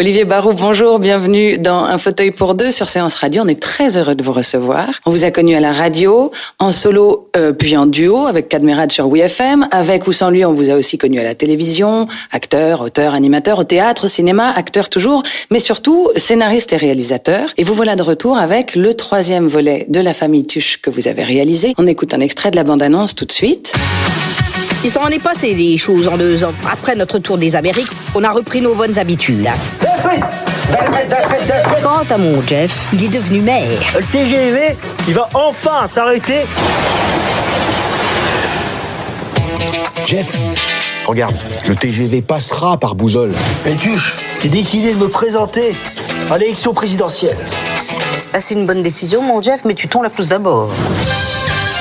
Olivier Barou, bonjour, bienvenue dans Un fauteuil pour deux sur Séance Radio. On est très heureux de vous recevoir. On vous a connu à la radio, en solo euh, puis en duo avec Cadmerade sur WeFM. Avec ou sans lui, on vous a aussi connu à la télévision, acteur, auteur, animateur, au théâtre, au cinéma, acteur toujours, mais surtout scénariste et réalisateur. Et vous voilà de retour avec le troisième volet de La famille Tuche que vous avez réalisé. On écoute un extrait de la bande-annonce tout de suite. Il s'en est passé des choses en deux ans. Après notre tour des Amériques, on a repris nos bonnes habitudes. Quant à mon Jeff, il est devenu maire. Le TGV, il va enfin s'arrêter. Jeff, regarde, le TGV passera par Bouzol. Mais Tuche, j'ai décidé de me présenter à l'élection présidentielle. Ah, c'est une bonne décision, mon Jeff, mais tu tombes la plus d'abord.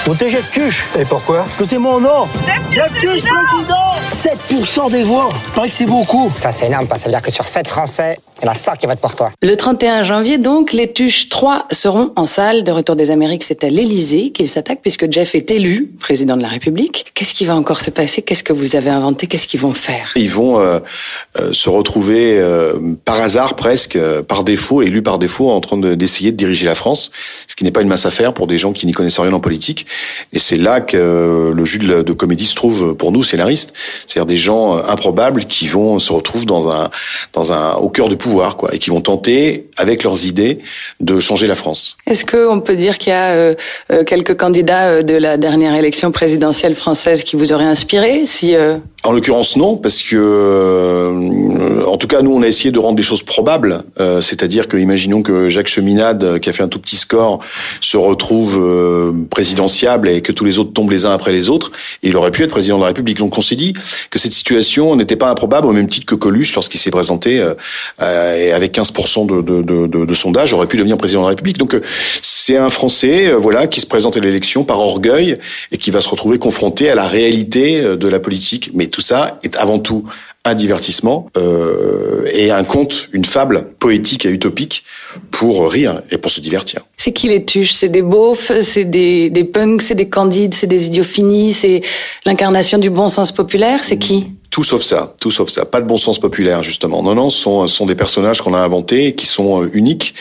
Au TGV Tuche. Et pourquoi Parce que c'est mon nom. Jeff Tuche, président 7% des voix. Paraît que c'est beaucoup. Ça, c'est énorme, ça veut dire que sur 7 Français, il y en a 5 qui votent pour toi. Le 31 janvier, donc, les Tuches 3 seront en salle de Retour des Amériques. C'est à l'Élysée qu'ils s'attaquent puisque Jeff est élu président de la République. Qu'est-ce qui va encore se passer? Qu'est-ce que vous avez inventé? Qu'est-ce qu'ils vont faire? Ils vont euh, euh, se retrouver euh, par hasard presque, euh, par défaut, élus par défaut, en train de- d'essayer de, diriger la France, ce qui n'est pas une mince affaire pour des gens qui n'y connaissent rien en politique. Et c'est là que euh, le jus de, la- de comédie se trouve pour nous, scénaristes, c'est-à-dire des gens improbables qui vont se retrouvent dans un, dans un, au cœur du pouvoir, quoi, et qui vont tenter, avec leurs idées, de changer la France. Est-ce qu'on peut dire qu'il y a euh, euh, quelques candidats euh, de la dernière élection présidentielle française qui vous auraient inspiré si, euh, En l'occurrence, non, parce que, euh, en tout cas, nous, on a essayé de rendre des choses probables. C'est-à-dire que, imaginons que Jacques Cheminade, qui a fait un tout petit score, se retrouve présidentiable et que tous les autres tombent les uns après les autres. il aurait pu être président de la République. Donc, on s'est dit que cette situation n'était pas improbable, au même titre que Coluche, lorsqu'il s'est présenté euh, et avec 15% de, de, sondage, aurait pu devenir président de la République. Donc, euh, c'est un Français, euh, voilà, qui se présente à l'élection par orgueil et qui va se retrouver confronté à la réalité euh, de la politique. Mais tout ça est avant tout un divertissement euh, et un conte, une fable poétique et utopique pour rire et pour se divertir. c'est qui les Tuches? C'est des beaufs, c'est des, punks, c'est des candides, c'est des idiots finis, c'est l'incarnation du bon sens populaire? C'est qui? Tout sauf ça, tout sauf ça. Pas de bon sens populaire, justement. Non, non, ce sont, sont des personnages qu'on a inventés, qui sont euh, uniques.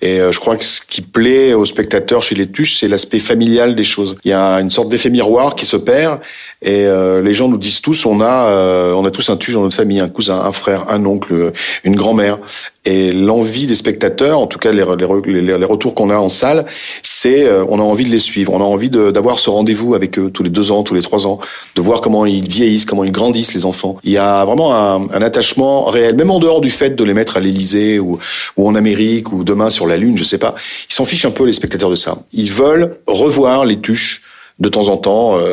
Et euh, je crois que ce qui plaît aux spectateurs chez les Tuches, c'est l'aspect familial des choses. Il y a une sorte d'effet miroir qui se perd, et euh, les gens nous disent tous, on a, euh, on a tous un Tuche dans notre famille, un cousin, un frère, un oncle, une grand-mère. Et l'envie des spectateurs, en tout cas les, les, les, les retours qu'on a en salle, c'est euh, on a envie de les suivre, on a envie d'avoir ce rendez-vous avec eux tous les deux ans, tous les trois ans, de voir comment ils vieillissent, comment ils grandissent les enfants. Il y a vraiment un, un attachement réel, même en dehors du fait de les mettre à l'Élysée ou, ou en Amérique ou demain sur la Lune, je sais pas. Ils s'en fichent un peu les spectateurs de ça. Ils veulent revoir les tuches de temps en temps, euh,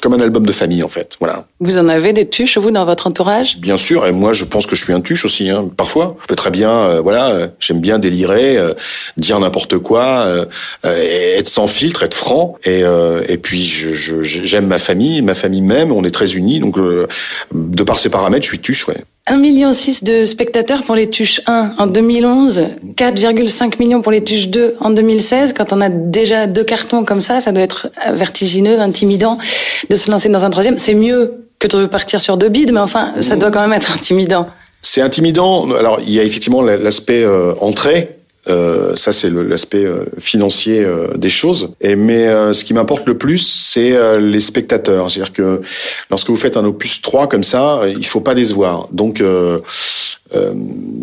comme un album de famille en fait. Voilà. Vous en avez des Tuches, vous, dans votre entourage? Bien sûr, et moi je pense que je suis un tuche aussi. Hein, parfois, je peux très bien, euh, voilà, euh, j'aime bien délirer, euh, dire n'importe quoi, euh, euh, être sans filtre, être franc. Et, euh, et puis je- je- j'aime ma famille, ma famille même, on est très unis. Donc euh, de par ces paramètres, je suis tuche, ouais. 1,6 million de spectateurs pour les Tuches 1 en 2011, 4,5 millions pour les Tuches 2 en 2016. Quand on a déjà deux cartons comme ça, ça doit être vertigineux, intimidant de se lancer dans un troisième. C'est mieux que de repartir sur deux bides, mais enfin, ça doit quand même être intimidant. C'est intimidant. Alors, il y a effectivement l'aspect euh, entrée. Euh, ça, c'est l'aspect euh, financier euh, des choses. Et mais euh, ce qui m'importe le plus, c'est les spectateurs. C'est-à-dire que lorsque vous faites un opus 3 comme ça, il faut pas décevoir. Donc, euh, Euh,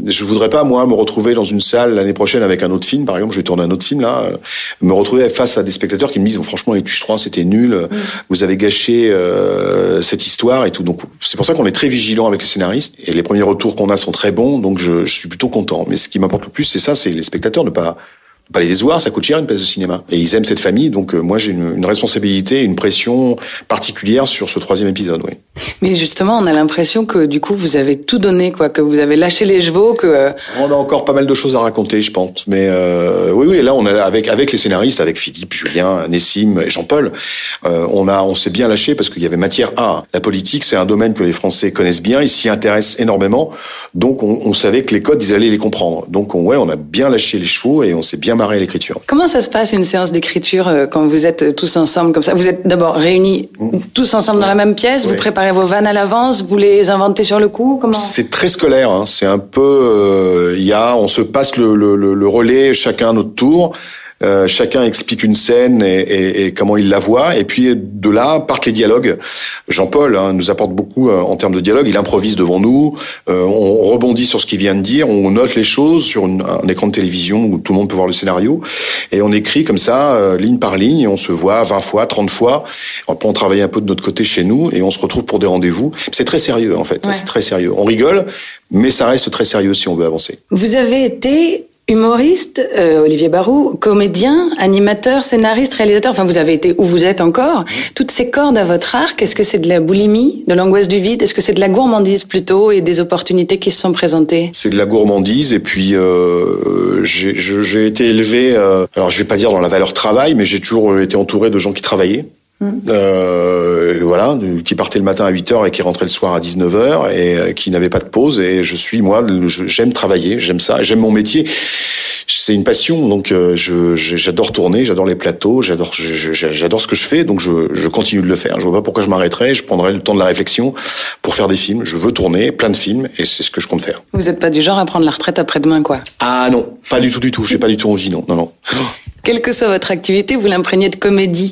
je voudrais pas moi me retrouver dans une salle l'année prochaine avec un autre film, par exemple, je vais tourner un autre film là, euh, me retrouver face à des spectateurs qui me disent franchement les Tuches 3 c'était nul, mm. vous avez gâché euh, cette histoire et tout. Donc c'est pour ça qu'on est très vigilant avec les scénaristes et les premiers retours qu'on a sont très bons, donc je, je suis plutôt content. Mais ce qui m'importe le plus, c'est ça, c'est les spectateurs ne pas pas les voir, ça coûte cher une place de cinéma. Et ils aiment cette famille, donc euh, moi j'ai une, une, responsabilité, une pression particulière sur ce troisième épisode, oui. Mais justement, on a l'impression que du coup vous avez tout donné, quoi, que vous avez lâché les chevaux, que. Euh, on a encore pas mal de choses à raconter, je pense. Mais euh, oui, oui, là on a avec avec les scénaristes, avec Philippe, Julien, Nessim et Jean-Paul, euh, on a on s'est bien lâché parce qu'il y avait matière à. La politique, c'est un domaine que les Français connaissent bien, ils s'y intéressent énormément, donc on, on, savait que les codes, ils allaient les comprendre. Donc on, ouais, on a bien lâché les chevaux et on s'est bien l'écriture. Comment ça se passe une séance d'écriture euh, quand vous êtes tous ensemble comme ça? Vous êtes d'abord réunis mmh. tous ensemble dans la même pièce, vous préparez vos vannes à l'avance, vous les inventez sur le coup Comment? C'est très scolaire, hein. c'est un peu il euh, y a on se passe le, le, le relais chacun à notre tour. Euh, chacun explique une scène et, et, et, comment il la voit. Et puis de là partent les dialogues. Jean-Paul hein, nous apporte beaucoup euh, en termes de dialogue. Il improvise devant nous. Euh, on rebondit sur ce qu'il vient de dire. On note les choses sur une, un écran de télévision où tout le monde peut voir le scénario. Et on écrit comme ça, euh, ligne par ligne. Et on se voit 20 fois, 30 fois. Après, on travaille un peu de notre côté chez nous et on se retrouve pour des rendez-vous. C'est très sérieux en fait. Ouais. C'est très sérieux. On rigole, mais ça reste très sérieux si on veut avancer. Vous avez été Humoriste, euh, Olivier Barou, comédien, animateur, scénariste, réalisateur, enfin vous avez été où vous êtes encore. Toutes ces cordes à votre arc, est-ce que c'est de la boulimie, de l'angoisse du vide? Est-ce que c'est de la gourmandise plutôt et des opportunités qui se sont présentées? C'est de la gourmandise et puis euh, j'ai été élevé, euh, alors je vais pas dire dans la valeur travail, mais j'ai toujours été entouré de gens qui travaillaient. Euh, voilà, qui partait le matin à 8h et qui rentrait le soir à 19h et euh, qui n'avait pas de pause. Et je suis, moi, j'aime travailler, j'aime ça, j'aime mon métier. C'est une passion, donc euh, j'adore tourner, j'adore les plateaux, j'adore j'adore ce que je fais, donc je, je, continue de le faire. Je vois pas pourquoi je m'arrêterais, je prendrai le temps de la réflexion pour faire des films. Je veux tourner plein de films et c'est ce que je compte faire. Vous n'êtes pas du genre à prendre la retraite après-demain, quoi? Ah non, pas du tout, du tout. J'ai pas du tout envie, non, non, non. Quelle que soit votre activité, vous l'imprégnez de comédie.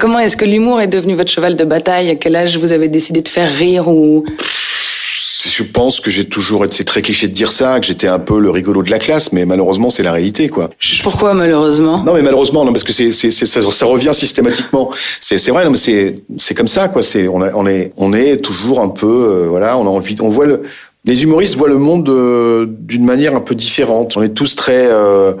Comment est-ce que l'humour est devenu votre cheval de bataille? À quel âge vous avez décidé de faire rire ou? Je pense que j'ai toujours été, c'est très cliché de dire ça, que j'étais un peu le rigolo de la classe, mais malheureusement c'est la réalité quoi. Pourquoi malheureusement? Non mais malheureusement non parce que c'est, c'est, ça, ça, revient systématiquement. C'est, c'est vrai non mais c'est, c'est comme ça quoi. C'est on, a, on est on est toujours un peu euh, voilà on a envie on voit le les humoristes voient le monde euh, d'une manière un peu différente. On est tous très euh,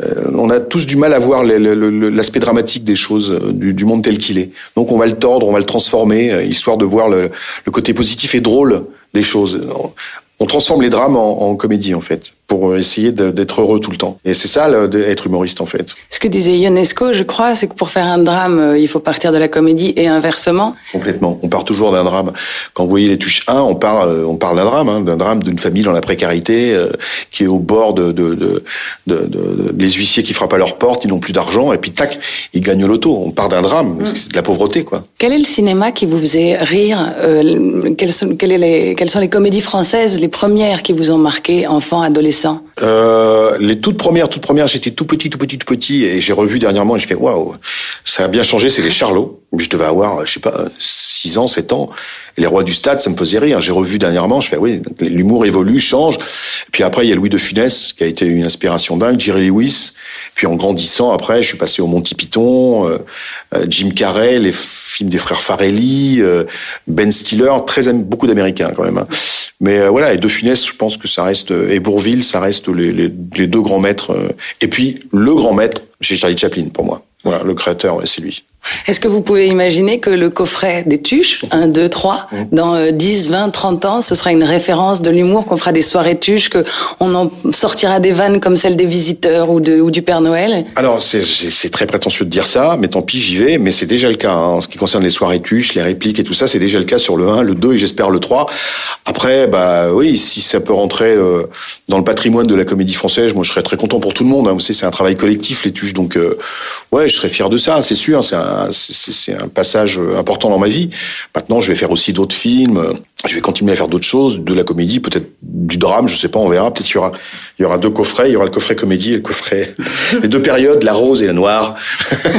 euh, on a tous du mal à voir l'aspect dramatique des choses, du, monde tel qu'il est. Donc on va le tordre, on va le transformer, histoire de voir le côté positif et drôle des choses. On transforme les drames en, en comédie en fait pour essayer d'être heureux tout le temps. Et c'est ça, d'être humoriste, en fait. Ce que disait Ionesco, je crois, c'est que pour faire un drame, euh, il faut partir de la comédie et inversement. Complètement. On part toujours d'un drame. Quand vous voyez les tuches 1, on parle, euh, on parle d'un drame, hein, d'un drame d'une famille dans la précarité, euh, qui est au bord de, de, de, de, de les huissiers qui frappent à leur porte, ils n'ont plus d'argent, et puis tac, ils gagnent l'auto. On part d'un drame, mm. c'est de la pauvreté, quoi. Quel est le cinéma qui vous faisait rire euh, quelles, sont, quelles, les, quelles sont les comédies françaises, les premières qui vous ont marqué, enfant, adolescent euh, les toutes premières, toutes premières, j'étais tout petit, tout petit, tout petit, et j'ai revu dernièrement et je fais waouh, ça a bien changé. C'est les Charlots. Je devais avoir, je sais pas, 6 ans, 7 ans. Et les Rois du Stade, ça me faisait rire. J'ai revu dernièrement, je fais oui, l'humour évolue, change. Puis après, il y a Louis de Funès qui a été une inspiration dingue, Jerry Lewis. Puis en grandissant, après, je suis passé au Monty Python, euh, euh, Jim Carrey, les films des frères Farelli, euh, Ben Stiller, très beaucoup d'Américains quand même. Hein. Mais euh, voilà, et De Funès, je pense que ça reste et Bourville, ça reste les, deux grands maîtres. et puis le grand maître, c'est Charlie Chaplin pour moi. Voilà, le créateur, c'est lui. Est-ce que vous pouvez imaginer que le coffret des tuches, 1, 2, 3, dans 10, 20, 30 ans, ce sera une référence de l'humour, qu'on fera des soirées tuches, qu'on en sortira des vannes comme celle des visiteurs ou, de, ou du Père Noël? Alors, c'est très prétentieux de dire ça, mais tant pis, j'y vais, mais c'est déjà le cas. Hein. En ce qui concerne les soirées tuches, les répliques et tout ça, c'est déjà le cas sur le 1, le 2 et j'espère le 3. Après, bah oui, si ça peut rentrer euh, dans le patrimoine de la comédie française, moi je serais très content pour tout le monde. Hein. Vous savez, c'est un travail collectif, les tuches, donc euh, ouais, je serais fier de ça, c'est sûr. C'est un c'est un passage important dans ma vie. Maintenant, je vais faire aussi d'autres films. Je vais continuer à faire d'autres choses, de la comédie, peut-être du drame, je sais pas, on verra. Peut-être qu'il y aura, il y aura deux coffrets. Il y aura le coffret comédie et le coffret, les deux périodes, la rose et la noire.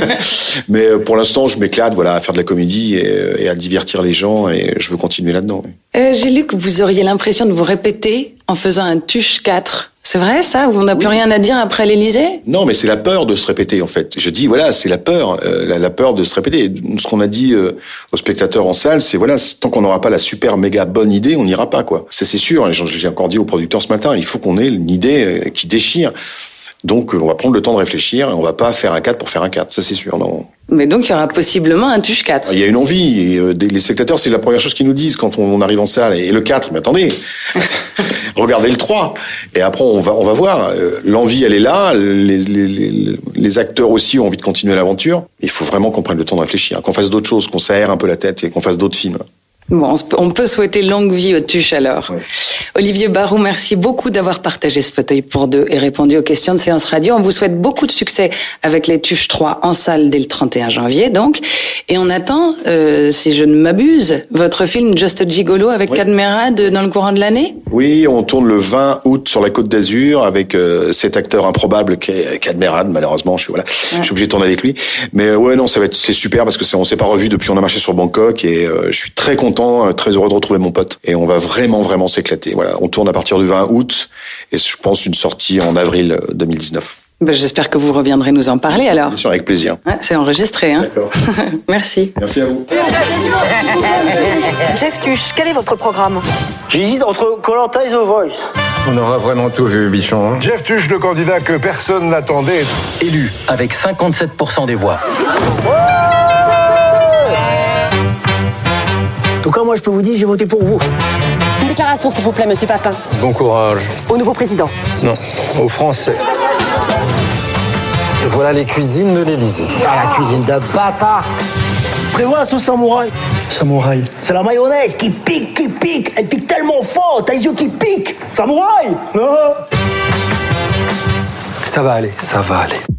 Mais euh, pour l'instant, je m'éclate, voilà, à faire de la comédie et, et, à divertir les gens et je veux continuer là-dedans. Euh, J'ai lu que vous auriez l'impression de vous répéter en faisant un Tuche 4. C'est vrai ça Où on n'a plus rien à dire après l'Elysée Non, mais c'est la peur de se répéter en fait. Je dis voilà, c'est la peur, euh, la, la peur de se répéter. Ce qu'on a dit euh, aux spectateurs en salle, c'est voilà, tant qu'on n'aura pas la super méga bonne idée, on n'ira pas quoi. Ça c'est sûr. J'en- j'ai encore dit aux producteurs ce matin, il faut qu'on ait une idée euh, qui déchire. Donc euh, on va prendre le temps de réfléchir et on va pas faire un 4 pour faire un 4, ça c'est sûr. Non. Mais donc il y aura possiblement un Tuche 4. Il y a une envie. Et, euh, les spectateurs, c'est la première chose qu'ils nous disent quand on, arrive en salle. Et le 4, mais attendez, regardez le 3. Et après, on va, on va voir. Euh, L'envie, elle est là. Les, les, les, les acteurs aussi ont envie de continuer l'aventure. Il faut vraiment qu'on prenne le temps de réfléchir, qu'on fasse d'autres choses, qu'on s'aère un peu la tête et qu'on fasse d'autres films. Bon, on peut- souhaiter longue vie au Tuche alors. Olivier Barou, merci beaucoup d'avoir partagé ce fauteuil pour deux et répondu aux questions de séance radio. On vous souhaite beaucoup de succès avec les Tuches 3 en salle dès le 31 janvier, donc. Et on attend, euh, si je ne m'abuse, votre film Just Gigolo avec Oui. Cadmerade dans le courant de l'année Oui, on tourne le 20 août sur la Côte d'Azur avec euh, cet acteur improbable qui est Cadmerade. Malheureusement, je suis voilà, je suis obligé de tourner avec lui. Mais ouais, non, ça va être c'est super parce que c'est- on s'est pas revu depuis on a marché sur Bangkok et euh, je suis très content, euh, très heureux de retrouver mon pote et on va vraiment vraiment s'éclater. Voilà, on tourne à partir du 20 août et je pense une sortie en avril euh, 2019. Ben, J'espère que vous reviendrez nous en parler alors. Bien sûr, avec plaisir. Ouais, C'est enregistré, hein D'accord. Merci. Merci à vous. Jeff Tuche, quel est votre programme? J'hésite entre Colanta et The Voice. On aura vraiment tout vu, bichon. hein. Jeff Tuche, le candidat que personne n'attendait, élu avec 57% des voix. Tout cas, moi, je peux vous dire, j'ai voté pour vous. Une déclaration, s'il vous plaît, monsieur Papin. bon courage. Au nouveau président. Non, aux Français. Voilà les cuisines de l'Élysée. Ah, la cuisine de bâtard. Prévois sauce samouraï. Samouraï. C'est la mayonnaise qui pique, qui pique. Elle pique tellement fort, t'as les yeux qui piquent. Samouraï Ça va aller, ça va aller.